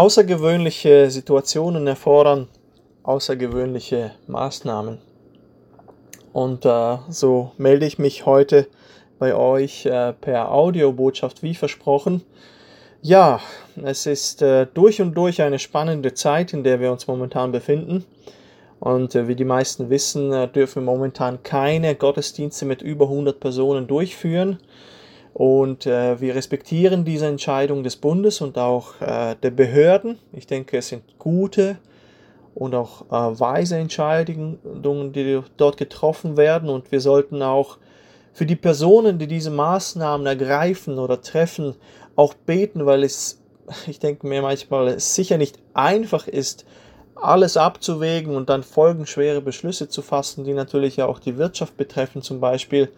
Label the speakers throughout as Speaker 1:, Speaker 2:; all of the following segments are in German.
Speaker 1: Außergewöhnliche Situationen erfordern außergewöhnliche Maßnahmen. Und äh, so melde ich mich heute bei euch äh, per Audiobotschaft wie versprochen. Ja, es ist äh, durch und durch eine spannende Zeit, in der wir uns momentan befinden. Und äh, wie die meisten wissen, äh, dürfen wir momentan keine Gottesdienste mit über 100 Personen durchführen. Und äh, wir respektieren diese Entscheidung des Bundes und auch äh, der Behörden. Ich denke, es sind gute und auch äh, weise Entscheidungen, die dort getroffen werden. Und wir sollten auch für die Personen, die diese Maßnahmen ergreifen oder treffen, auch beten, weil es, ich denke mir manchmal, sicher nicht einfach ist, alles abzuwägen und dann folgenschwere Beschlüsse zu fassen, die natürlich auch die Wirtschaft betreffen zum Beispiel.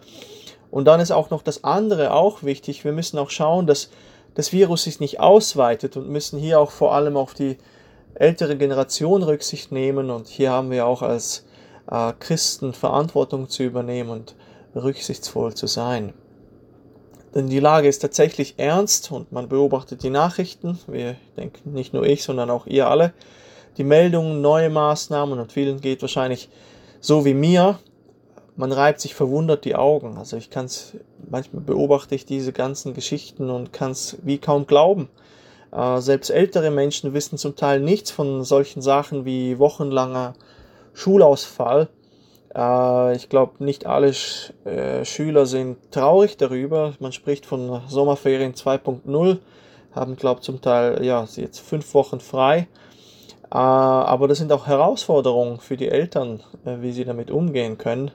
Speaker 1: Und dann ist auch noch das andere auch wichtig. Wir müssen auch schauen, dass das Virus sich nicht ausweitet und müssen hier auch vor allem auf die ältere Generation Rücksicht nehmen. Und hier haben wir auch als äh, Christen Verantwortung zu übernehmen und rücksichtsvoll zu sein. Denn die Lage ist tatsächlich ernst und man beobachtet die Nachrichten. Wir denken nicht nur ich, sondern auch ihr alle. Die Meldungen, neue Maßnahmen und vielen geht wahrscheinlich so wie mir man reibt sich verwundert die Augen. Also ich kann es, manchmal beobachte ich diese ganzen Geschichten und kann es wie kaum glauben. Äh, selbst ältere Menschen wissen zum Teil nichts von solchen Sachen wie wochenlanger Schulausfall. Äh, ich glaube, nicht alle Sch äh, Schüler sind traurig darüber. Man spricht von Sommerferien 2.0, haben, glaube zum Teil ja, jetzt fünf Wochen frei. Äh, aber das sind auch Herausforderungen für die Eltern, äh, wie sie damit umgehen können.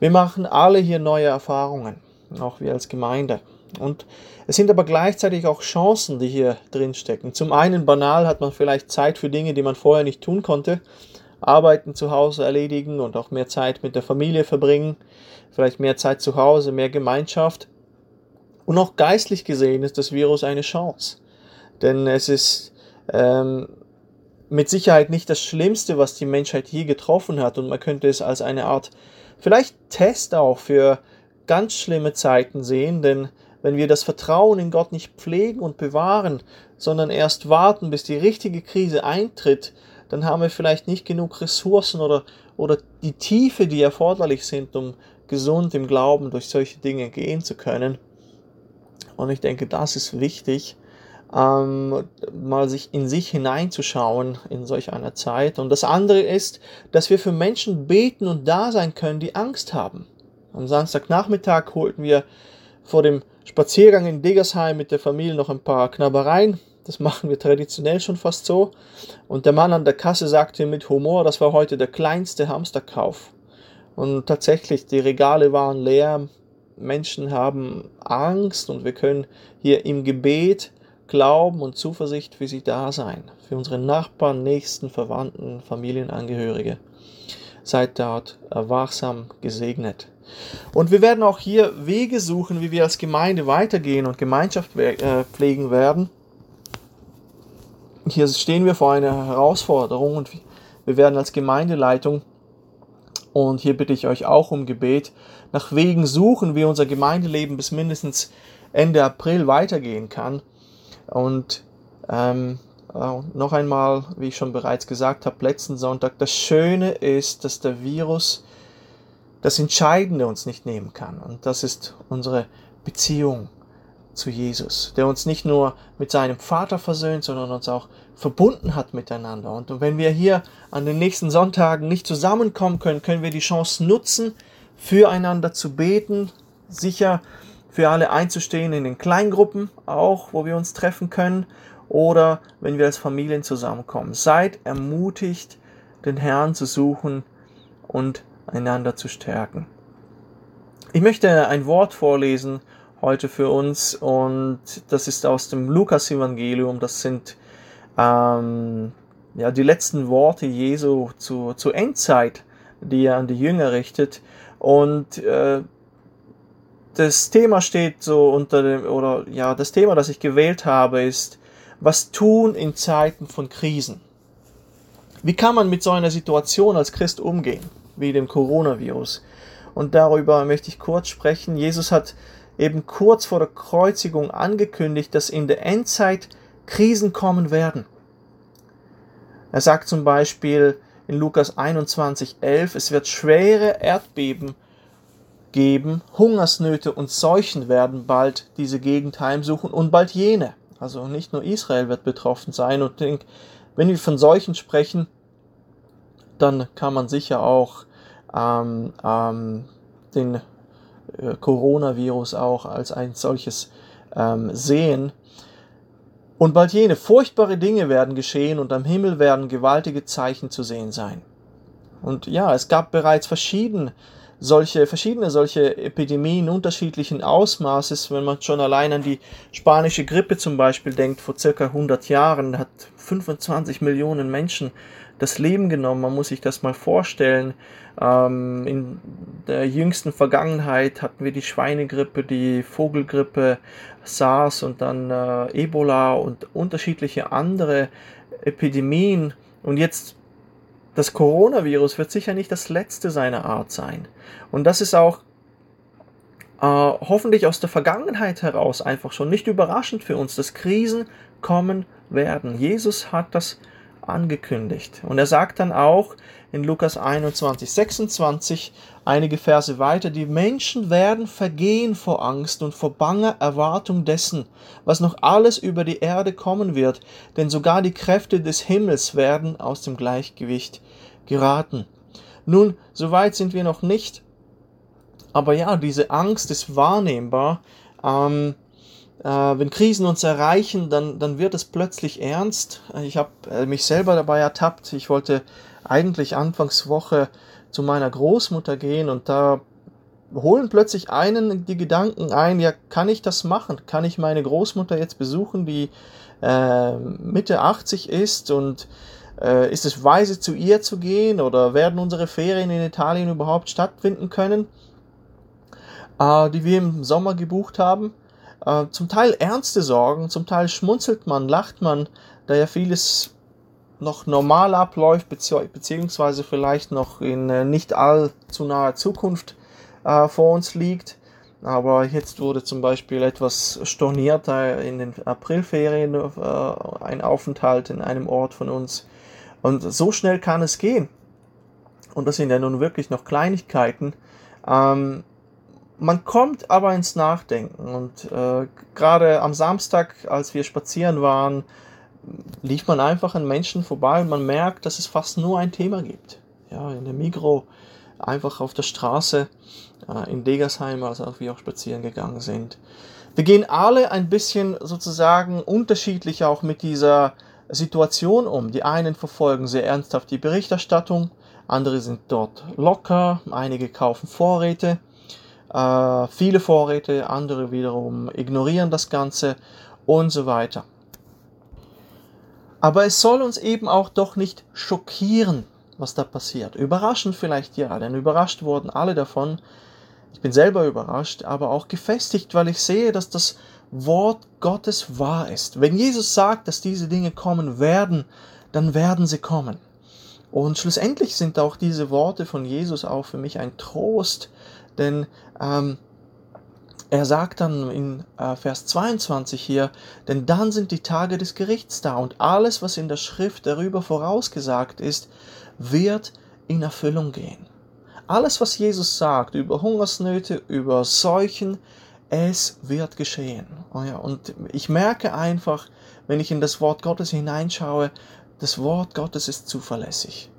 Speaker 1: Wir machen alle hier neue Erfahrungen, auch wir als Gemeinde. Und es sind aber gleichzeitig auch Chancen, die hier drin stecken. Zum einen banal hat man vielleicht Zeit für Dinge, die man vorher nicht tun konnte. Arbeiten zu Hause erledigen und auch mehr Zeit mit der Familie verbringen. Vielleicht mehr Zeit zu Hause, mehr Gemeinschaft. Und auch geistlich gesehen ist das Virus eine Chance. Denn es ist ähm, mit Sicherheit nicht das Schlimmste, was die Menschheit hier getroffen hat. Und man könnte es als eine Art vielleicht Test auch für ganz schlimme Zeiten sehen, denn wenn wir das Vertrauen in Gott nicht pflegen und bewahren, sondern erst warten, bis die richtige Krise eintritt, dann haben wir vielleicht nicht genug Ressourcen oder, oder die Tiefe, die erforderlich sind, um gesund im Glauben durch solche Dinge gehen zu können. Und ich denke, das ist wichtig, ähm, mal sich in sich hineinzuschauen in solch einer Zeit. Und das andere ist, dass wir für Menschen beten und da sein können, die Angst haben. Am Samstagnachmittag holten wir vor dem Spaziergang in Diggersheim mit der Familie noch ein paar Knabbereien. Das machen wir traditionell schon fast so. Und der Mann an der Kasse sagte mit Humor, das war heute der kleinste Hamsterkauf. Und tatsächlich, die Regale waren leer. Menschen haben Angst und wir können hier im Gebet Glauben und Zuversicht für sie da sein, für unsere Nachbarn, Nächsten, Verwandten, Familienangehörige. Seid dort wachsam gesegnet. Und wir werden auch hier Wege suchen, wie wir als Gemeinde weitergehen und Gemeinschaft äh, pflegen werden. Hier stehen wir vor einer Herausforderung und wir werden als Gemeindeleitung, und hier bitte ich euch auch um Gebet, nach Wegen suchen, wie unser Gemeindeleben bis mindestens Ende April weitergehen kann und ähm, noch einmal, wie ich schon bereits gesagt habe, letzten Sonntag, das Schöne ist, dass der Virus das Entscheidende uns nicht nehmen kann. Und das ist unsere Beziehung zu Jesus, der uns nicht nur mit seinem Vater versöhnt, sondern uns auch verbunden hat miteinander. Und wenn wir hier an den nächsten Sonntagen nicht zusammenkommen können, können wir die Chance nutzen, füreinander zu beten, sicher für alle einzustehen in den Kleingruppen auch, wo wir uns treffen können oder wenn wir als Familien zusammenkommen. Seid ermutigt, den Herrn zu suchen und einander zu stärken. Ich möchte ein Wort vorlesen heute für uns und das ist aus dem Lukas-Evangelium. Das sind ähm, ja, die letzten Worte Jesu zu, zur Endzeit, die er an die Jünger richtet. Und äh, das Thema steht so unter dem, oder ja, das Thema, das ich gewählt habe, ist, was tun in Zeiten von Krisen? Wie kann man mit so einer Situation als Christ umgehen, wie dem Coronavirus? Und darüber möchte ich kurz sprechen. Jesus hat eben kurz vor der Kreuzigung angekündigt, dass in der Endzeit Krisen kommen werden. Er sagt zum Beispiel in Lukas 21, 11, es wird schwere Erdbeben geben, Hungersnöte und Seuchen werden bald diese Gegend heimsuchen und bald jene. Also nicht nur Israel wird betroffen sein. Und wenn wir von Seuchen sprechen, dann kann man sicher auch ähm, ähm, den äh, Coronavirus auch als ein solches ähm, sehen. Und bald jene furchtbare Dinge werden geschehen und am Himmel werden gewaltige Zeichen zu sehen sein. Und ja, es gab bereits verschiedene solche, verschiedene solche Epidemien unterschiedlichen Ausmaßes, wenn man schon allein an die spanische Grippe zum Beispiel denkt, vor circa 100 Jahren hat 25 Millionen Menschen das Leben genommen. Man muss sich das mal vorstellen. Ähm, in der jüngsten Vergangenheit hatten wir die Schweinegrippe, die Vogelgrippe, SARS und dann äh, Ebola und unterschiedliche andere Epidemien. Und jetzt das Coronavirus wird sicher nicht das letzte seiner Art sein. Und das ist auch äh, hoffentlich aus der Vergangenheit heraus einfach schon nicht überraschend für uns, dass Krisen kommen werden. Jesus hat das angekündigt. Und er sagt dann auch in Lukas 21, 26, einige Verse weiter, die Menschen werden vergehen vor Angst und vor banger Erwartung dessen, was noch alles über die Erde kommen wird, denn sogar die Kräfte des Himmels werden aus dem Gleichgewicht geraten. Nun, so weit sind wir noch nicht, aber ja, diese Angst ist wahrnehmbar. Ähm, äh, wenn Krisen uns erreichen, dann, dann wird es plötzlich ernst. Ich habe äh, mich selber dabei ertappt. Ich wollte eigentlich Anfangswoche zu meiner Großmutter gehen und da holen plötzlich einen die Gedanken ein, ja, kann ich das machen? Kann ich meine Großmutter jetzt besuchen, die äh, Mitte 80 ist und äh, ist es weise zu ihr zu gehen oder werden unsere Ferien in Italien überhaupt stattfinden können, äh, die wir im Sommer gebucht haben? Äh, zum Teil ernste Sorgen, zum Teil schmunzelt man, lacht man, da ja vieles noch normal abläuft, beziehungsweise vielleicht noch in äh, nicht allzu naher Zukunft äh, vor uns liegt. Aber jetzt wurde zum Beispiel etwas storniert in den Aprilferien äh, ein Aufenthalt in einem Ort von uns. Und so schnell kann es gehen. Und das sind ja nun wirklich noch Kleinigkeiten. Ähm, man kommt aber ins Nachdenken und äh, gerade am Samstag, als wir spazieren waren, lief man einfach an Menschen vorbei und man merkt, dass es fast nur ein Thema gibt. Ja, in der Migro, einfach auf der Straße, äh, in Degersheim, als wir auch spazieren gegangen sind. Wir gehen alle ein bisschen sozusagen unterschiedlich auch mit dieser Situation um. Die einen verfolgen sehr ernsthaft die Berichterstattung, andere sind dort locker, einige kaufen Vorräte, äh, viele Vorräte, andere wiederum ignorieren das Ganze und so weiter. Aber es soll uns eben auch doch nicht schockieren, was da passiert. Überraschen vielleicht ja, denn überrascht wurden alle davon. Ich bin selber überrascht, aber auch gefestigt, weil ich sehe, dass das Wort Gottes wahr ist. Wenn Jesus sagt, dass diese Dinge kommen werden, dann werden sie kommen. Und schlussendlich sind auch diese Worte von Jesus auch für mich ein Trost, denn ähm, er sagt dann in äh, Vers 22 hier, denn dann sind die Tage des Gerichts da und alles, was in der Schrift darüber vorausgesagt ist, wird in Erfüllung gehen. Alles, was Jesus sagt über Hungersnöte, über Seuchen, es wird geschehen. Oh und ich merke einfach, wenn ich in das Wort Gottes hineinschaue, das Wort Gottes ist zuverlässig.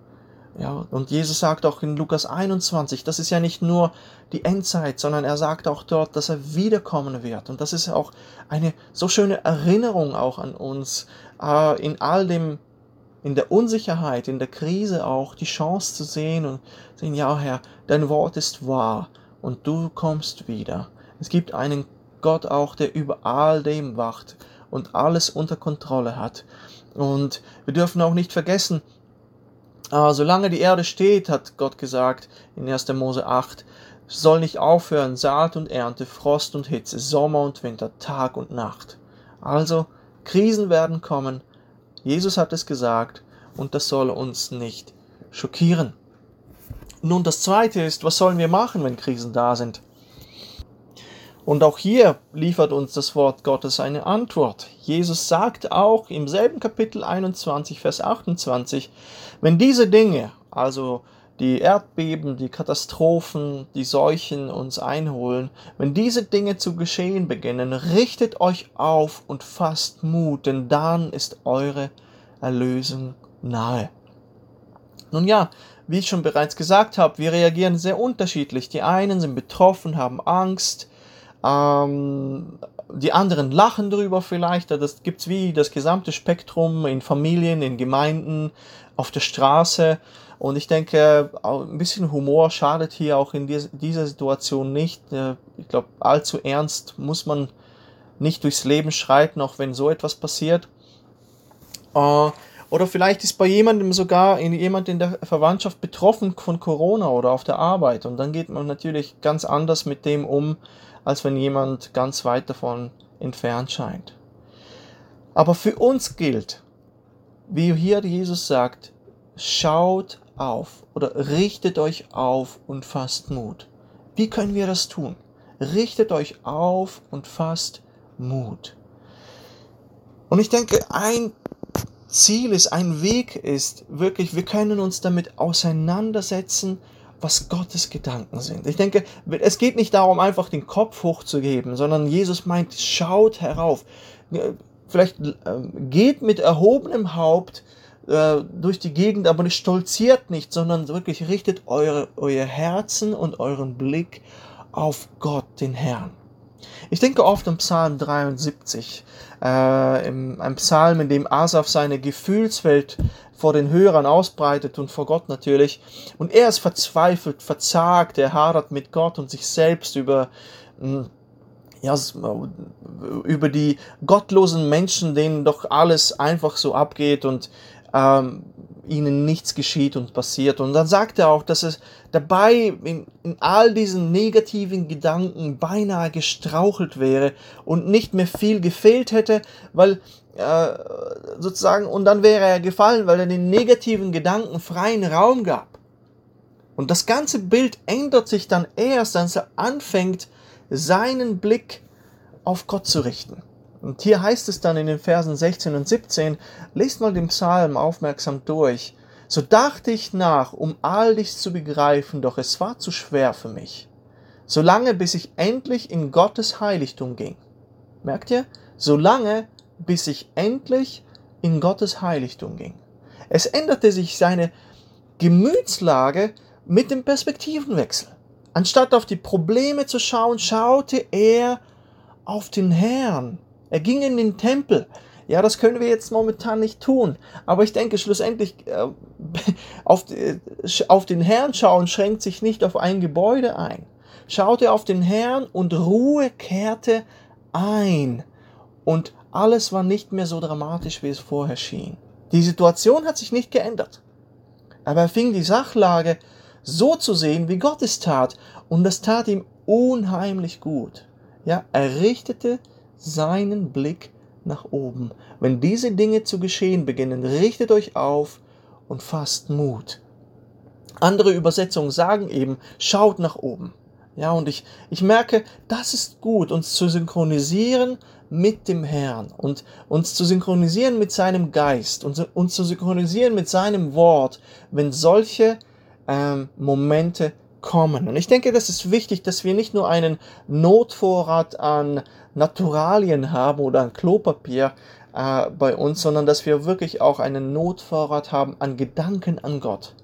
Speaker 1: Ja, und Jesus sagt auch in Lukas 21, das ist ja nicht nur die Endzeit, sondern er sagt auch dort, dass er wiederkommen wird. Und das ist auch eine so schöne Erinnerung auch an uns, äh, in all dem, in der Unsicherheit, in der Krise auch die Chance zu sehen und sehen, ja Herr, dein Wort ist wahr und du kommst wieder. Es gibt einen Gott auch, der über all dem wacht und alles unter Kontrolle hat. Und wir dürfen auch nicht vergessen, aber solange die Erde steht, hat Gott gesagt in 1. Mose 8, soll nicht aufhören Saat und Ernte, Frost und Hitze, Sommer und Winter, Tag und Nacht. Also, Krisen werden kommen. Jesus hat es gesagt und das soll uns nicht schockieren. Nun, das zweite ist, was sollen wir machen, wenn Krisen da sind? Und auch hier liefert uns das Wort Gottes eine Antwort. Jesus sagt auch im selben Kapitel 21, Vers 28, wenn diese Dinge, also die Erdbeben, die Katastrophen, die Seuchen uns einholen, wenn diese Dinge zu geschehen beginnen, richtet euch auf und fasst Mut, denn dann ist eure Erlösung nahe. Nun ja, wie ich schon bereits gesagt habe, wir reagieren sehr unterschiedlich. Die einen sind betroffen, haben Angst, ähm, die anderen lachen drüber vielleicht. Das gibt's wie das gesamte Spektrum in Familien, in Gemeinden, auf der Straße. Und ich denke, ein bisschen Humor schadet hier auch in dieser Situation nicht. Äh, ich glaube, allzu ernst muss man nicht durchs Leben schreiten, auch wenn so etwas passiert. Äh, oder vielleicht ist bei jemandem sogar jemand in der Verwandtschaft betroffen von Corona oder auf der Arbeit. Und dann geht man natürlich ganz anders mit dem um, als wenn jemand ganz weit davon entfernt scheint. Aber für uns gilt, wie hier Jesus sagt, schaut auf oder richtet euch auf und fasst Mut. Wie können wir das tun? Richtet euch auf und fasst Mut. Und ich denke, ein Ziel ist, ein Weg ist, wirklich, wir können uns damit auseinandersetzen, was Gottes Gedanken sind. Ich denke, es geht nicht darum, einfach den Kopf hochzugeben, sondern Jesus meint, schaut herauf. Vielleicht ähm, geht mit erhobenem Haupt äh, durch die Gegend, aber nicht stolziert nicht, sondern wirklich richtet eure, euer Herzen und euren Blick auf Gott, den Herrn. Ich denke oft im Psalm 73, äh, im, ein Psalm, in dem Asaf seine Gefühlswelt vor den Hörern ausbreitet und vor Gott natürlich. Und er ist verzweifelt, verzagt, er hadert mit Gott und sich selbst über, hm, ja, über die gottlosen Menschen, denen doch alles einfach so abgeht und ähm, ihnen nichts geschieht und passiert. Und dann sagt er auch, dass es dabei in, in, all diesen negativen Gedanken beinahe gestrauchelt wäre und nicht mehr viel gefehlt hätte, weil äh, sozusagen, und dann wäre er gefallen, weil er den negativen Gedanken freien Raum gab. Und das ganze Bild ändert sich dann erst, als er anfängt, seinen Blick auf Gott zu richten. Und hier heißt es dann in den Versen 16 und 17, lest mal den Psalm aufmerksam durch. So dachte ich nach, um all dies zu begreifen, doch es war zu schwer für mich. Solange bis ich endlich in Gottes Heiligtum ging. Merkt ihr? Solange bis ich endlich in Gottes Heiligtum ging. Es änderte sich seine Gemütslage mit dem Perspektivenwechsel. Anstatt auf die Probleme zu schauen, schaute er auf den Herrn. Er ging in den Tempel. Ja, das können wir jetzt momentan nicht tun. Aber ich denke, schlussendlich äh, auf, äh, auf den Herrn schauen schränkt sich nicht auf ein Gebäude ein. Schaute auf den Herrn und Ruhe kehrte ein. Und alles war nicht mehr so dramatisch, wie es vorher schien. Die Situation hat sich nicht geändert. Aber er fing die Sachlage so zu sehen, wie Gott es tat. Und das tat ihm unheimlich gut. Ja, er richtete seinen Blick nach oben. Wenn diese Dinge zu geschehen beginnen, richtet euch auf und fasst Mut. Andere Übersetzungen sagen eben, schaut nach oben. Ja, und ich, ich merke, das ist gut, uns zu synchronisieren mit dem Herrn und uns zu synchronisieren mit seinem Geist und uns zu synchronisieren mit seinem Wort, wenn solche ähm, Momente kommen. Und ich denke, das ist wichtig, dass wir nicht nur einen Notvorrat an Naturalien haben oder an Klopapier äh, bei uns, sondern dass wir wirklich auch einen Notvorrat haben an Gedanken an Gott.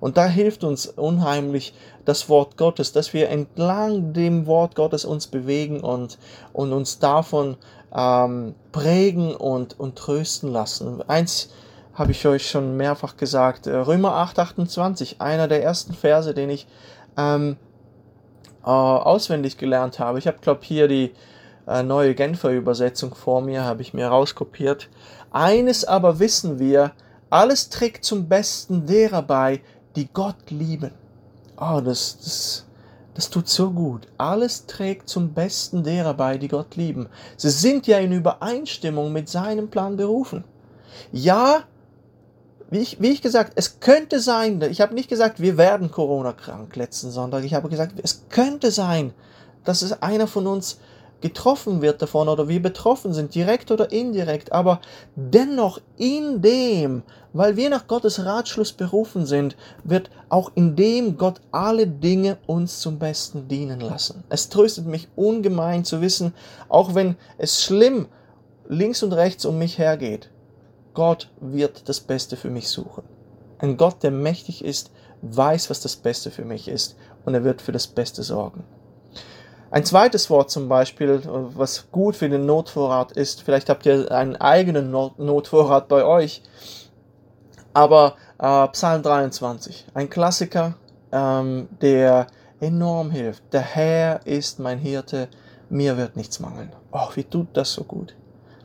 Speaker 1: Und da hilft uns unheimlich das Wort Gottes, dass wir entlang dem Wort Gottes uns bewegen und, und uns davon ähm, prägen und, und trösten lassen. Eins habe ich euch schon mehrfach gesagt, äh, Römer 8, 28, einer der ersten Verse, den ich ähm, äh, auswendig gelernt habe. Ich habe, glaube hier die äh, neue Genfer Übersetzung vor mir, habe ich mir rauskopiert. Eines aber wissen wir, alles trägt zum Besten derer bei, die Gott lieben. Oh, das, das, das tut so gut. Alles trägt zum Besten derer bei, die Gott lieben. Sie sind ja in Übereinstimmung mit seinem Plan berufen. Ja, wie ich, wie ich gesagt, es könnte sein, ich habe nicht gesagt, wir werden Corona krank letzten Sonntag, ich habe gesagt, es könnte sein, dass es einer von uns getroffen wird davon oder wir betroffen sind, direkt oder indirekt, aber dennoch in dem, weil wir nach Gottes Ratschluss berufen sind, wird auch in dem Gott alle Dinge uns zum Besten dienen lassen. Es tröstet mich ungemein zu wissen, auch wenn es schlimm links und rechts um mich hergeht, Gott wird das Beste für mich suchen. Ein Gott, der mächtig ist, weiß, was das Beste für mich ist und er wird für das Beste sorgen. Ein zweites Wort zum Beispiel, was gut für den Notvorrat ist, vielleicht habt ihr einen eigenen Notvorrat bei euch, aber äh, Psalm 23, ein Klassiker, ähm, der enorm hilft. Der Herr ist mein Hirte, mir wird nichts mangeln. Oh, wie tut das so gut.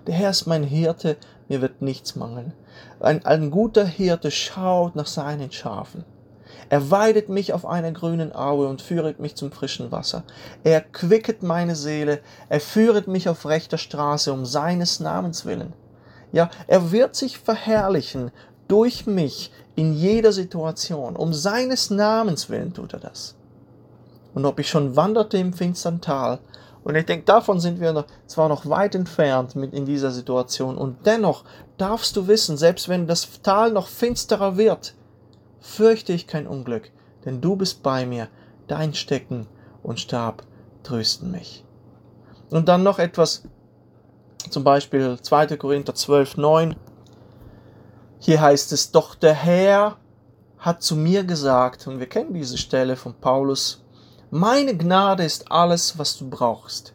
Speaker 1: Der Herr ist mein Hirte, mir wird nichts mangeln. Ein, ein guter Hirte schaut nach seinen Schafen. Er weidet mich auf einer grünen Aue und führet mich zum frischen Wasser. Er quicket meine Seele, er führet mich auf rechter Straße um seines Namens willen. Ja, er wird sich verherrlichen durch mich in jeder Situation. Um seines Namens willen tut er das. Und ob ich schon wanderte im finstern Tal, und ich denke, davon sind wir noch, zwar noch weit entfernt mit in dieser Situation, und dennoch darfst du wissen, selbst wenn das Tal noch finsterer wird, fürchte ich kein Unglück, denn du bist bei mir, dein Stecken und Stab trösten mich. Und dann noch etwas, zum Beispiel 2. Korinther 12, 9. Hier heißt es, doch der Herr hat zu mir gesagt, und wir kennen diese Stelle von Paulus, meine Gnade ist alles, was du brauchst,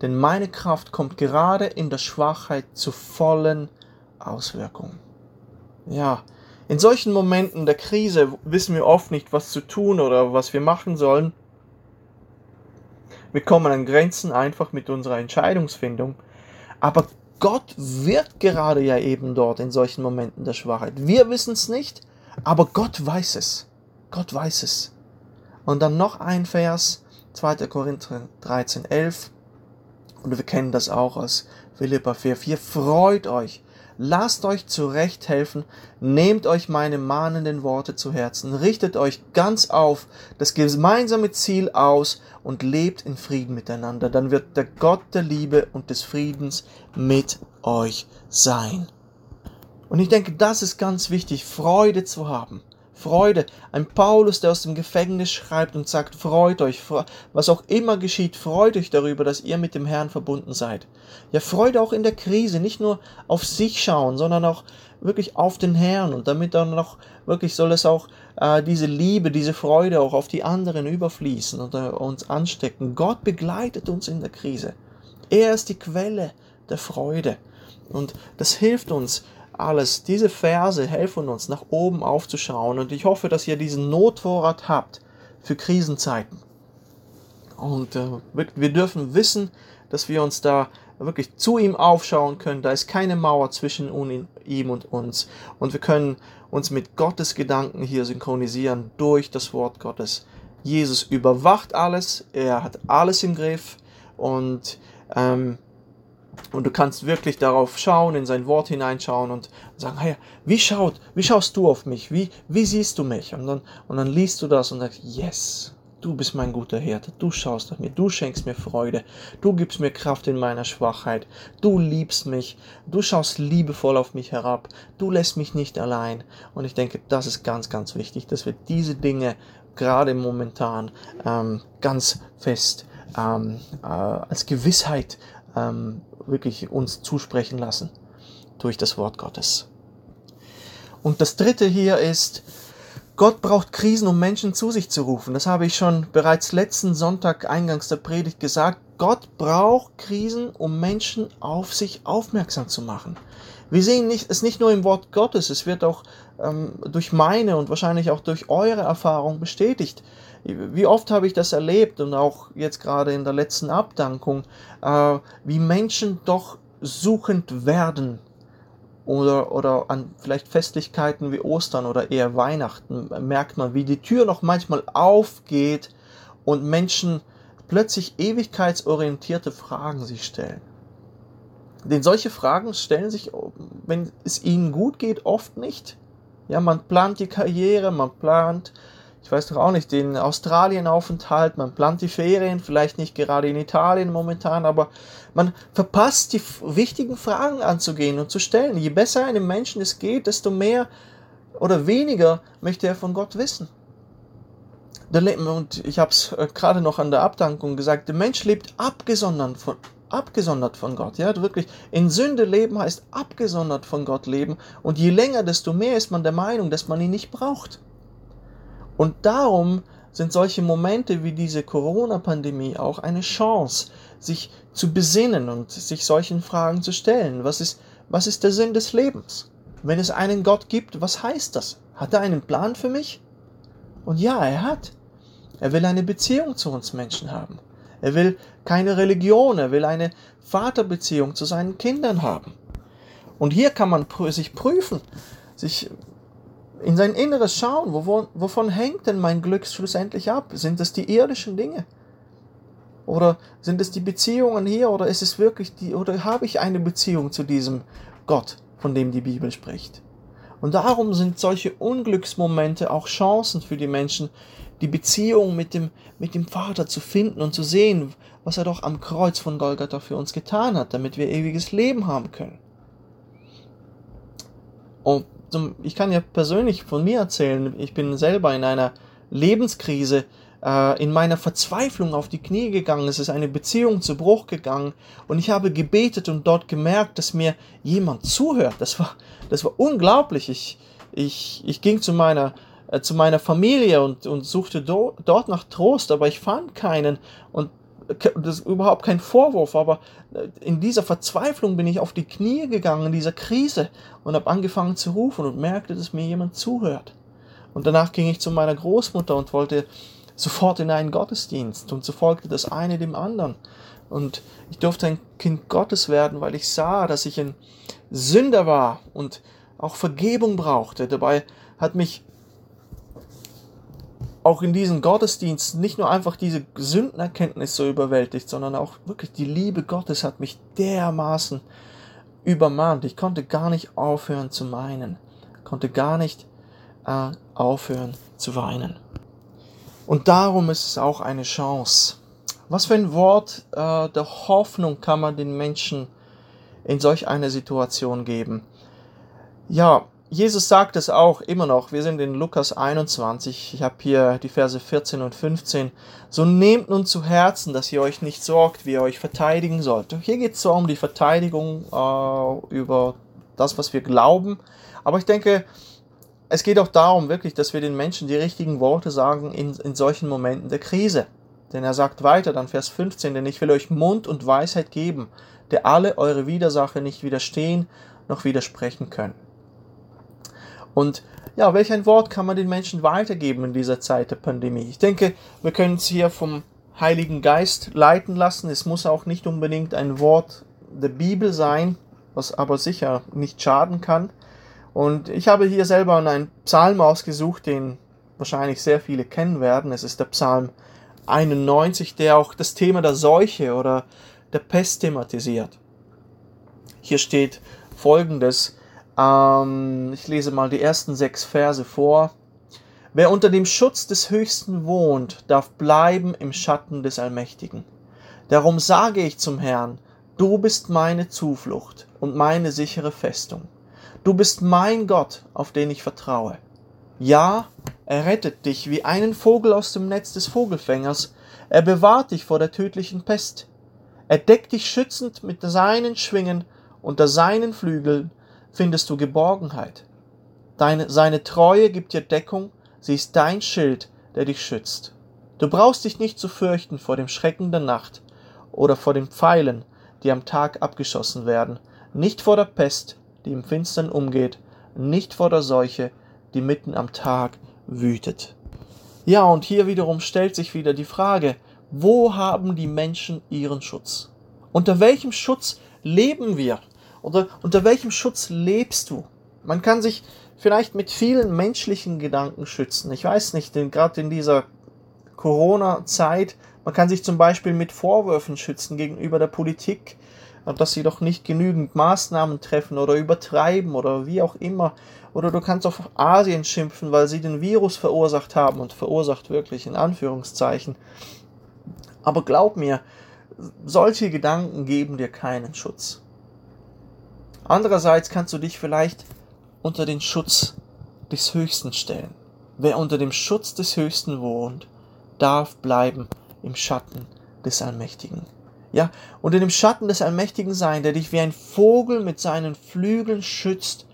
Speaker 1: denn meine Kraft kommt gerade in der Schwachheit zu vollen Auswirkungen. Ja, in solchen Momenten der Krise wissen wir oft nicht, was zu tun oder was wir machen sollen. Wir kommen an Grenzen einfach mit unserer Entscheidungsfindung. Aber Gott wird gerade ja eben dort in solchen Momenten der Schwachheit. Wir wissen es nicht, aber Gott weiß es. Gott weiß es. Und dann noch ein Vers, 2. Korinther 13, 11. Und wir kennen das auch aus Philippa 4, 4. Freut euch, lasst euch zurechthelfen, nehmt euch meine mahnenden Worte zu Herzen, richtet euch ganz auf das gemeinsame Ziel aus und lebt in Frieden miteinander. Dann wird der Gott der Liebe und des Friedens mit euch sein. Und ich denke, das ist ganz wichtig, Freude zu haben. Freude. Ein Paulus, der aus dem Gefängnis schreibt und sagt, freut euch, was auch immer geschieht, freut euch darüber, dass ihr mit dem Herrn verbunden seid. Ja, Freude auch in der Krise, nicht nur auf sich schauen, sondern auch wirklich auf den Herrn und damit dann noch wirklich soll es auch äh, diese Liebe, diese Freude auch auf die anderen überfließen und äh, uns anstecken. Gott begleitet uns in der Krise. Er ist die Quelle der Freude und das hilft uns, alles. Diese Verse helfen uns, nach oben aufzuschauen. Und ich hoffe, dass ihr diesen Notvorrat habt für Krisenzeiten. Und äh, wir dürfen wissen, dass wir uns da wirklich zu ihm aufschauen können. Da ist keine Mauer zwischen ihm und uns. Und wir können uns mit Gottes Gedanken hier synchronisieren durch das Wort Gottes. Jesus überwacht alles, er hat alles im Griff und ähm, und du kannst wirklich darauf schauen, in sein Wort hineinschauen und sagen, hey, wie schaut, wie schaust du auf mich? Wie, wie siehst du mich? Und dann, und dann liest du das und sagst, yes, du bist mein guter Hirte, du schaust auf mich, du schenkst mir Freude, du gibst mir Kraft in meiner Schwachheit, du liebst mich, du schaust liebevoll auf mich herab, du lässt mich nicht allein. Und ich denke, das ist ganz, ganz wichtig, dass wir diese Dinge gerade momentan ähm, ganz fest ähm, äh, als Gewissheit ähm, wirklich uns zusprechen lassen durch das Wort Gottes. Und das dritte hier ist, Gott braucht Krisen, um Menschen zu sich zu rufen. Das habe ich schon bereits letzten Sonntag eingangs der Predigt gesagt. Gott braucht Krisen, um Menschen auf sich aufmerksam zu machen. Wir sehen nicht, es nicht nur im Wort Gottes, es wird auch ähm, durch meine und wahrscheinlich auch durch eure Erfahrung bestätigt. Wie oft habe ich das erlebt und auch jetzt gerade in der letzten Abdankung, äh, wie Menschen doch suchend werden oder, oder an vielleicht Festlichkeiten wie Ostern oder eher Weihnachten merkt man, wie die Tür noch manchmal aufgeht und Menschen plötzlich ewigkeitsorientierte Fragen sich stellen. Denn solche Fragen stellen sich, wenn es ihnen gut geht, oft nicht. Ja, man plant die Karriere, man plant ich weiß doch auch nicht, den Australien-Aufenthalt, man plant die Ferien, vielleicht nicht gerade in Italien momentan, aber man verpasst die wichtigen Fragen anzugehen und zu stellen. Je besser einem Menschen es geht, desto mehr oder weniger möchte er von Gott wissen. Und ich habe es äh, gerade noch an der Abdankung gesagt, der Mensch lebt abgesondert von, abgesondert von Gott. Ja, wirklich in Sünde leben heißt abgesondert von Gott leben. Und je länger, desto mehr ist man der Meinung, dass man ihn nicht braucht. Und darum sind solche Momente wie diese Corona-Pandemie auch eine Chance, sich zu besinnen und sich solchen Fragen zu stellen. Was ist, was ist der Sinn des Lebens? Wenn es einen Gott gibt, was heißt das? Hat er einen Plan für mich? Und ja, er hat. Er will eine Beziehung zu uns Menschen haben. Er will keine Religion, er will eine Vaterbeziehung zu seinen Kindern haben. Und hier kann man sich prüfen, sich in sein Inneres schauen, wovon, wovon hängt denn mein Glück schlussendlich ab? Sind es die irdischen Dinge? Oder sind es die Beziehungen hier oder ist es wirklich die oder habe ich eine Beziehung zu diesem Gott, von dem die Bibel spricht? Und darum sind solche Unglücksmomente auch Chancen für die Menschen, die Beziehung mit dem, mit dem Vater zu finden und zu sehen, was er doch am Kreuz von Golgatha für uns getan hat, damit wir ewiges Leben haben können. Und ich kann ja persönlich von mir erzählen, ich bin selber in einer Lebenskrise, äh, in meiner Verzweiflung auf die Knie gegangen, es ist eine Beziehung zu Bruch gegangen und ich habe gebetet und dort gemerkt, dass mir jemand zuhört. Das war, das war unglaublich. Ich, ich, ich ging zu meiner, äh, zu meiner Familie und, und suchte do, dort nach Trost, aber ich fand keinen und das ist überhaupt kein Vorwurf, aber äh, in dieser Verzweiflung bin ich auf die Knie gegangen, in dieser Krise und habe angefangen zu rufen und merkte, dass mir jemand zuhört. Und danach ging ich zu meiner Großmutter und wollte sofort in einen Gottesdienst und so folgte das eine dem anderen. Und ich durfte ein Kind Gottes werden, weil ich sah, dass ich ein Sünder war und auch Vergebung brauchte. Dabei hat mich auch in diesen Gottesdiensten nicht nur einfach diese Sündenerkenntnis so überwältigt, sondern auch wirklich die Liebe Gottes hat mich dermaßen übermannt. Ich konnte gar nicht aufhören zu meinen, konnte gar nicht äh, aufhören zu weinen. Und darum ist es auch eine Chance. Was für ein Wort äh, der Hoffnung kann man den Menschen in solch einer Situation geben? Ja, Jesus sagt es auch immer noch. Wir sind in Lukas 21. Ich habe hier die Verse 14 und 15. So nehmt nun zu Herzen, dass ihr euch nicht sorgt, wie ihr euch verteidigen sollt. Hier geht es zwar um die Verteidigung äh, über das, was wir glauben, aber ich denke, es geht auch darum wirklich, dass wir den Menschen die richtigen Worte sagen in, in solchen Momenten der Krise. Denn er sagt weiter, dann Vers 15, denn ich will euch Mund und Weisheit geben, der alle eure Widersacher nicht widerstehen noch widersprechen können. Und ja, welch ein Wort kann man den Menschen weitergeben in dieser Zeit der Pandemie? Ich denke, wir können es hier vom Heiligen Geist leiten lassen. Es muss auch nicht unbedingt ein Wort der Bibel sein, was aber sicher nicht schaden kann. Und ich habe hier selber einen Psalm ausgesucht, den wahrscheinlich sehr viele kennen werden. Es ist der Psalm 91, der auch das Thema der Seuche oder der Pest thematisiert. Hier steht folgendes, ähm, ich lese mal die ersten sechs Verse vor. Wer unter dem Schutz des Höchsten wohnt, darf bleiben im Schatten des Allmächtigen. Darum sage ich zum Herrn, du bist meine Zuflucht und meine sichere Festung. Du bist mein Gott, auf den ich vertraue. Ja, er rettet dich wie einen Vogel aus dem Netz des Vogelfängers, er bewahrt dich vor der tödlichen Pest. Er deckt dich schützend mit seinen Schwingen, unter seinen Flügeln findest du Geborgenheit. Deine, seine Treue gibt dir Deckung, sie ist dein Schild, der dich schützt. Du brauchst dich nicht zu fürchten vor dem Schrecken der Nacht oder vor den Pfeilen, die am Tag abgeschossen werden, nicht vor der Pest, die im Finstern umgeht, nicht vor der Seuche, die mitten am Tag wütet. Ja, und hier wiederum stellt sich wieder die Frage, wo haben die Menschen ihren Schutz? Unter welchem Schutz leben wir? Oder unter welchem Schutz lebst du? Man kann sich vielleicht mit vielen menschlichen Gedanken schützen. Ich weiß nicht, denn gerade in dieser Corona-Zeit, man kann sich zum Beispiel mit Vorwürfen schützen gegenüber der Politik, dass sie doch nicht genügend Maßnahmen treffen oder übertreiben oder wie auch immer. Oder du kannst auf Asien schimpfen, weil sie den Virus verursacht haben und verursacht wirklich in Anführungszeichen. Aber glaub mir, solche Gedanken geben dir keinen Schutz. Andererseits kannst du dich vielleicht unter den Schutz des Höchsten stellen. Wer unter dem Schutz des Höchsten wohnt, darf bleiben im Schatten des Allmächtigen. Ja, unter dem Schatten des Allmächtigen sein, der dich wie ein Vogel mit seinen Flügeln schützt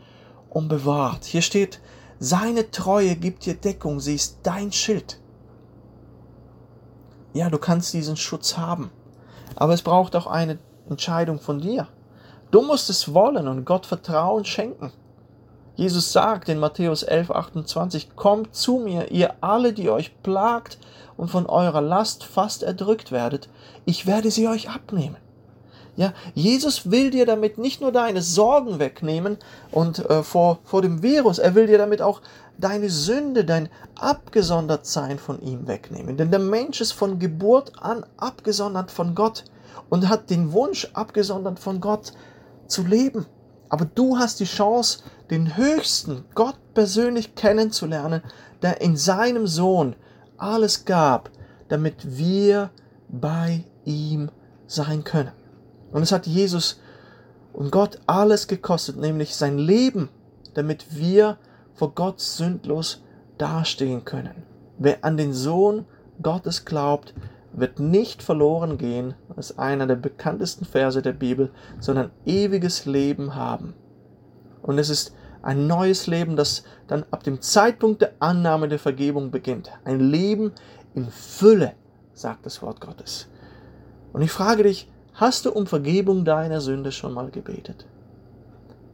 Speaker 1: und bewahrt. Hier steht, seine Treue gibt dir Deckung, sie ist dein Schild. Ja, du kannst diesen Schutz haben, aber es braucht auch eine Entscheidung von dir. Du musst es wollen und Gott Vertrauen schenken. Jesus sagt in Matthäus 11, 28, Kommt zu mir, ihr alle, die euch plagt und von eurer Last fast erdrückt werdet, ich werde sie euch abnehmen. Ja, Jesus will dir damit nicht nur deine Sorgen wegnehmen und äh, vor, vor dem Virus, er will dir damit auch deine Sünde, dein Abgesondertsein von ihm wegnehmen. Denn der Mensch ist von Geburt an abgesondert von Gott und hat den Wunsch, abgesondert von Gott zu leben. Aber du hast die Chance, den höchsten Gott persönlich kennenzulernen, der in seinem Sohn alles gab, damit wir bei ihm sein können. Und es hat Jesus und Gott alles gekostet, nämlich sein Leben, damit wir vor Gott sündlos dastehen können. Wer an den Sohn Gottes glaubt, wird nicht verloren gehen, ist einer der bekanntesten Verse der Bibel, sondern ewiges Leben haben. Und es ist ein neues Leben, das dann ab dem Zeitpunkt der Annahme der Vergebung beginnt. Ein Leben in Fülle, sagt das Wort Gottes. Und ich frage dich, hast du um Vergebung deiner Sünde schon mal gebetet?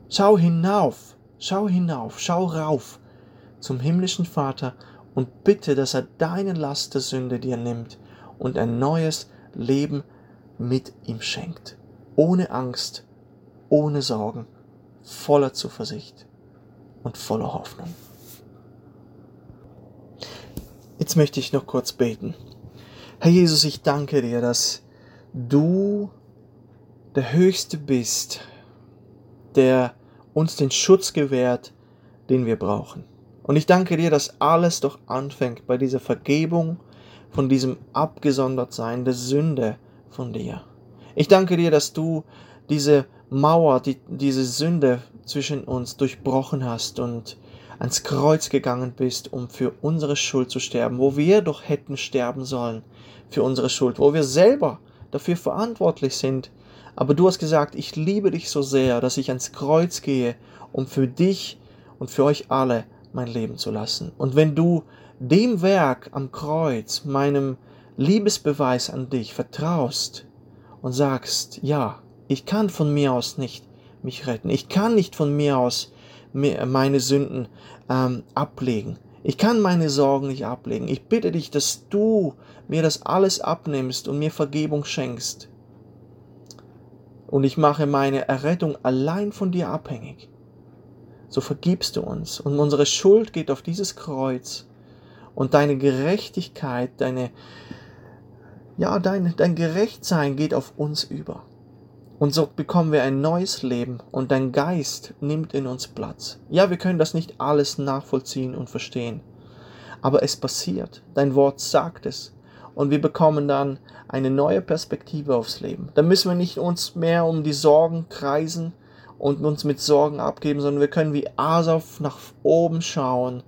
Speaker 1: Schau hinauf, schau hinauf, schau rauf zum himmlischen Vater und bitte, dass er deine Last der Sünde dir nimmt und ein neues Leben mit ihm schenkt. Ohne Angst, ohne Sorgen, voller Zuversicht und voller Hoffnung. Jetzt möchte ich noch kurz beten. Herr Jesus, ich danke dir, dass du der Höchste bist, der uns den Schutz gewährt, den wir brauchen. Und ich danke dir, dass alles doch anfängt bei dieser Vergebung von diesem Abgesondertsein der Sünde von dir. Ich danke dir, dass du diese Mauer, die, diese Sünde zwischen uns durchbrochen hast und ans Kreuz gegangen bist, um für unsere Schuld zu sterben, wo wir doch hätten sterben sollen für unsere Schuld, wo wir selber dafür verantwortlich sind. Aber du hast gesagt, ich liebe dich so sehr, dass ich ans Kreuz gehe, um für dich und für euch alle mein Leben zu lassen. Und wenn du dem Werk am Kreuz, meinem Liebesbeweis an dich vertraust und sagst, ja, ich kann von mir aus nicht mich retten, ich kann nicht von mir aus meine Sünden ähm, ablegen, ich kann meine Sorgen nicht ablegen. Ich bitte dich, dass du mir das alles abnimmst und mir Vergebung schenkst. Und ich mache meine Errettung allein von dir abhängig. So vergibst du uns. Und unsere Schuld geht auf dieses Kreuz und deine Gerechtigkeit, deine, ja, dein, dein Gerechtsein geht auf uns über. Und so bekommen wir ein neues Leben und dein Geist nimmt in uns Platz. Ja, wir können das nicht alles nachvollziehen und verstehen, aber es passiert. Dein Wort sagt es. Und wir bekommen dann eine neue Perspektive aufs Leben. Da müssen wir nicht uns mehr um die Sorgen kreisen und uns mit Sorgen abgeben, sondern wir können wie Asaf nach oben schauen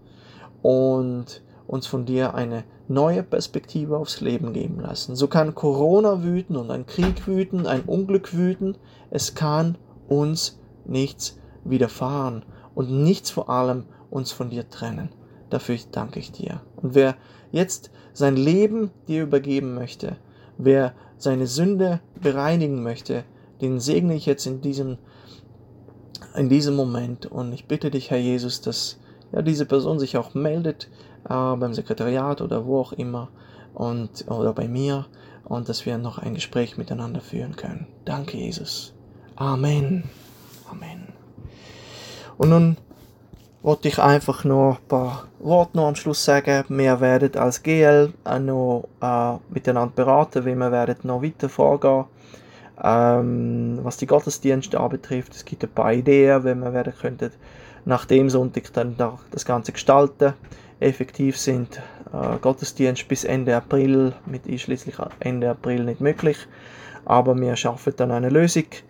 Speaker 1: und uns von dir eine neue Perspektive aufs Leben geben lassen. So kann Corona wüten und ein Krieg wüten, ein Unglück wüten. Es kann uns nichts widerfahren und nichts vor allem uns von dir trennen. Dafür danke ich dir. Und wer jetzt sein Leben dir übergeben möchte, wer seine Sünde bereinigen möchte, den segne ich jetzt in diesem, in diesem Moment. Und ich bitte dich, Herr Jesus, dass ja, diese Person sich auch meldet äh, beim Sekretariat oder wo auch immer und oder bei mir und dass wir noch ein Gespräch miteinander führen können. Danke, Jesus. Amen. Amen. Und nun wollte ich einfach noch ein paar Worte noch am Schluss sagen. Wir werden als GL noch äh, miteinander beraten, wie wir werden noch weiter vorgehen. Ähm, was die Gottesdienste anbetrifft, es gibt ein paar Ideen, wenn wir werden könnten nach dem Sonntag dann das Ganze gestalten. Effektiv sind äh, Gottesdienste bis Ende April, mit einschließlich Ende April nicht möglich, aber wir schaffen dann eine Lösung. Ich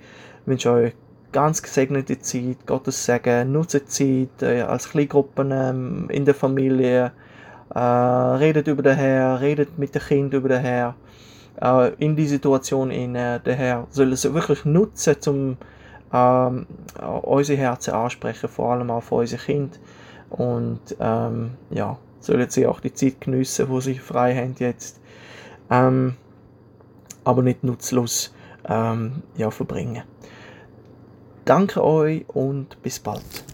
Speaker 1: wünsche euch ganz gesegnete Zeit, Gottes Segen, nutzt Zeit äh, als Kleingruppen ähm, in der Familie, äh, redet über den Herr, redet mit den Kindern über den Herr. Äh, in die Situation, in der Herr soll es wirklich nutzen, um ähm, unsere Herzen ansprechen, vor allem auch für unsere Kinder. Und ähm, ja, sollen sie auch die Zeit geniessen, wo sie frei haben jetzt. Ähm, aber nicht nutzlos ähm, ja, verbringen. Danke euch und bis bald.